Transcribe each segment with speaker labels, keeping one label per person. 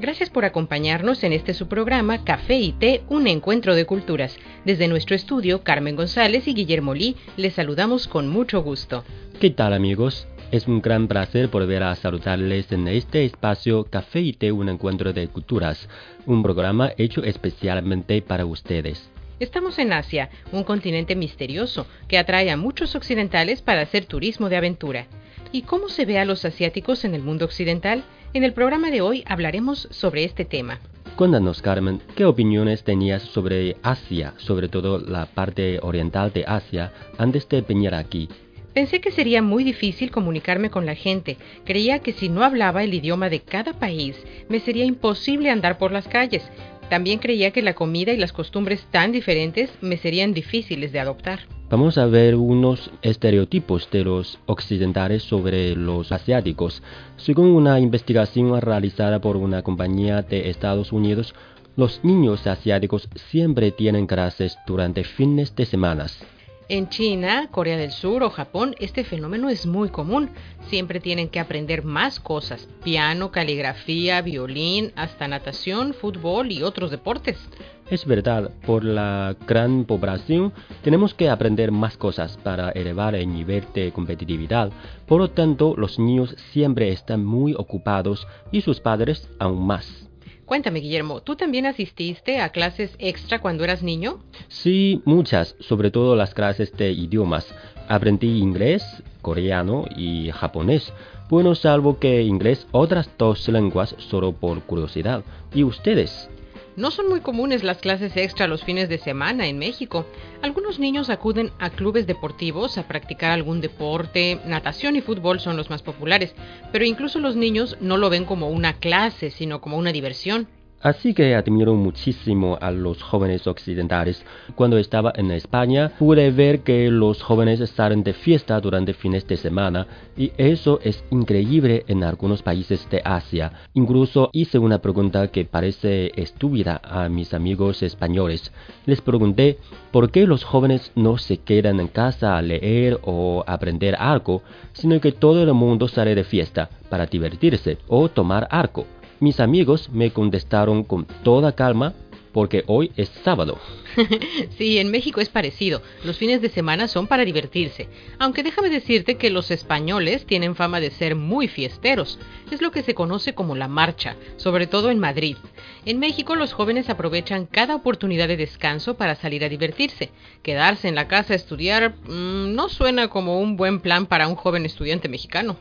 Speaker 1: Gracias por acompañarnos en este su programa Café y Té, un encuentro de culturas. Desde nuestro estudio, Carmen González y Guillermo Lee les saludamos con mucho gusto.
Speaker 2: ¿Qué tal amigos? Es un gran placer volver a saludarles en este espacio Café y Té, un encuentro de culturas, un programa hecho especialmente para ustedes.
Speaker 1: Estamos en Asia, un continente misterioso que atrae a muchos occidentales para hacer turismo de aventura. ¿Y cómo se ve a los asiáticos en el mundo occidental? En el programa de hoy hablaremos sobre este tema.
Speaker 2: Cuéntanos, Carmen, ¿qué opiniones tenías sobre Asia, sobre todo la parte oriental de Asia, antes de venir aquí?
Speaker 1: Pensé que sería muy difícil comunicarme con la gente. Creía que si no hablaba el idioma de cada país, me sería imposible andar por las calles. También creía que la comida y las costumbres tan diferentes me serían difíciles de adoptar.
Speaker 2: Vamos a ver unos estereotipos de los occidentales sobre los asiáticos. Según una investigación realizada por una compañía de Estados Unidos, los niños asiáticos siempre tienen clases durante fines de semanas.
Speaker 1: En China, Corea del Sur o Japón, este fenómeno es muy común. Siempre tienen que aprender más cosas, piano, caligrafía, violín, hasta natación, fútbol y otros deportes.
Speaker 2: Es verdad, por la gran población tenemos que aprender más cosas para elevar el nivel de competitividad. Por lo tanto, los niños siempre están muy ocupados y sus padres aún más.
Speaker 1: Cuéntame, Guillermo, ¿tú también asististe a clases extra cuando eras niño?
Speaker 2: Sí, muchas, sobre todo las clases de idiomas. Aprendí inglés, coreano y japonés. Bueno, salvo que inglés, otras dos lenguas solo por curiosidad. ¿Y ustedes?
Speaker 1: No son muy comunes las clases extra los fines de semana en México. Algunos niños acuden a clubes deportivos a practicar algún deporte, natación y fútbol son los más populares, pero incluso los niños no lo ven como una clase, sino como una diversión.
Speaker 2: Así que admiro muchísimo a los jóvenes occidentales. Cuando estaba en España pude ver que los jóvenes salen de fiesta durante fines de semana y eso es increíble en algunos países de Asia. Incluso hice una pregunta que parece estúpida a mis amigos españoles. Les pregunté por qué los jóvenes no se quedan en casa a leer o aprender algo, sino que todo el mundo sale de fiesta para divertirse o tomar algo. Mis amigos me contestaron con toda calma porque hoy es sábado.
Speaker 1: sí, en México es parecido. Los fines de semana son para divertirse. Aunque déjame decirte que los españoles tienen fama de ser muy fiesteros. Es lo que se conoce como la marcha, sobre todo en Madrid. En México los jóvenes aprovechan cada oportunidad de descanso para salir a divertirse. Quedarse en la casa a estudiar mmm, no suena como un buen plan para un joven estudiante mexicano.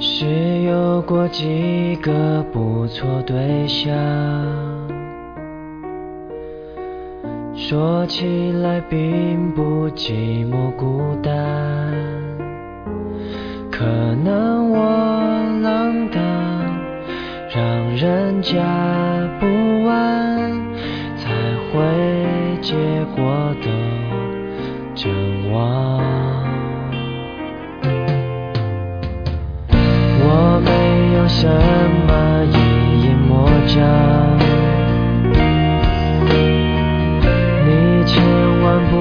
Speaker 3: 是有过几个不错对象，说起来并不寂寞孤单，可能我浪荡，让人家不安，才会结果都真忘。什么一言魔障，你千万不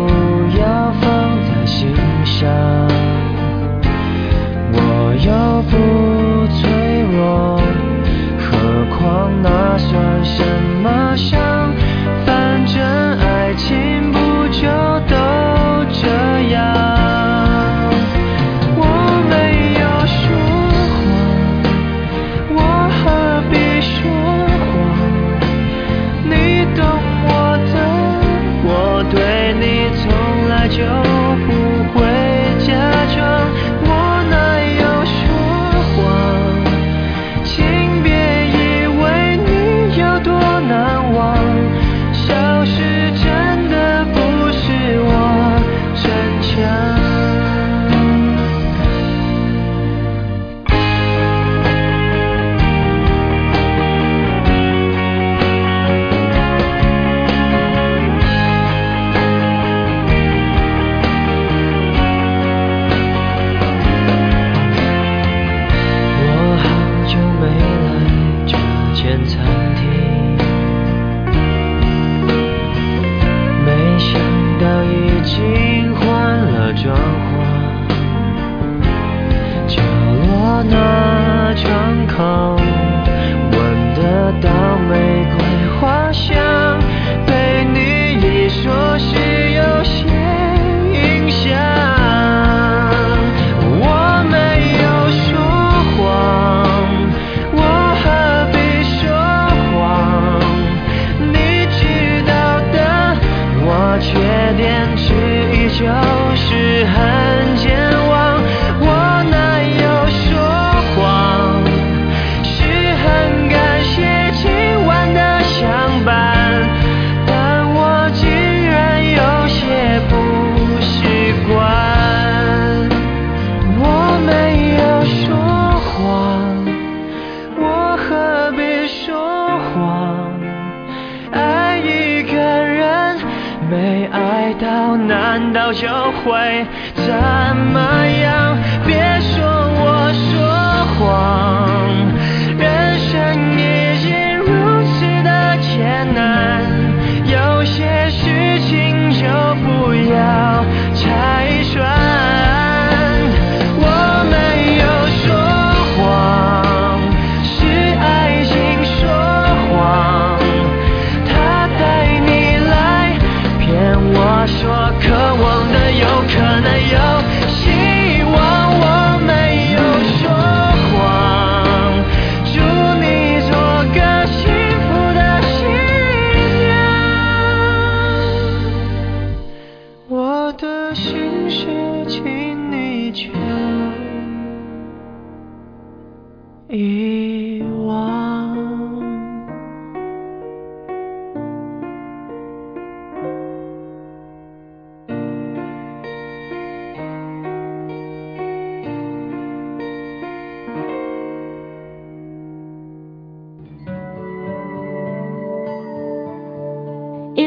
Speaker 3: 难道就会怎么样？别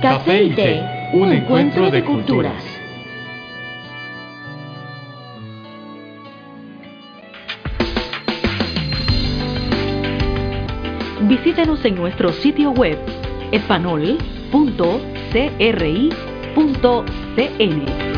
Speaker 4: Café y té, un encuentro de culturas.
Speaker 5: Visítenos en nuestro sitio web espanol.cri.cn.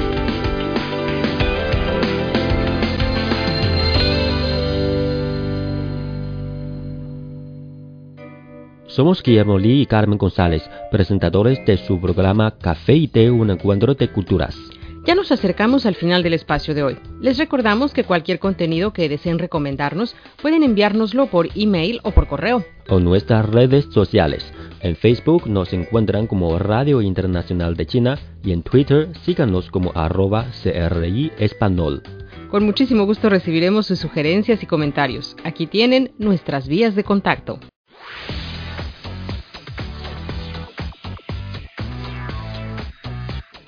Speaker 2: Somos Guillermo Lee y Carmen González, presentadores de su programa Café y Té, un encuentro de culturas.
Speaker 1: Ya nos acercamos al final del espacio de hoy. Les recordamos que cualquier contenido que deseen recomendarnos pueden enviárnoslo por email o por correo.
Speaker 2: O nuestras redes sociales. En Facebook nos encuentran como Radio Internacional de China y en Twitter síganos como arroba CRI Español.
Speaker 1: Con muchísimo gusto recibiremos sus sugerencias y comentarios. Aquí tienen nuestras vías de contacto.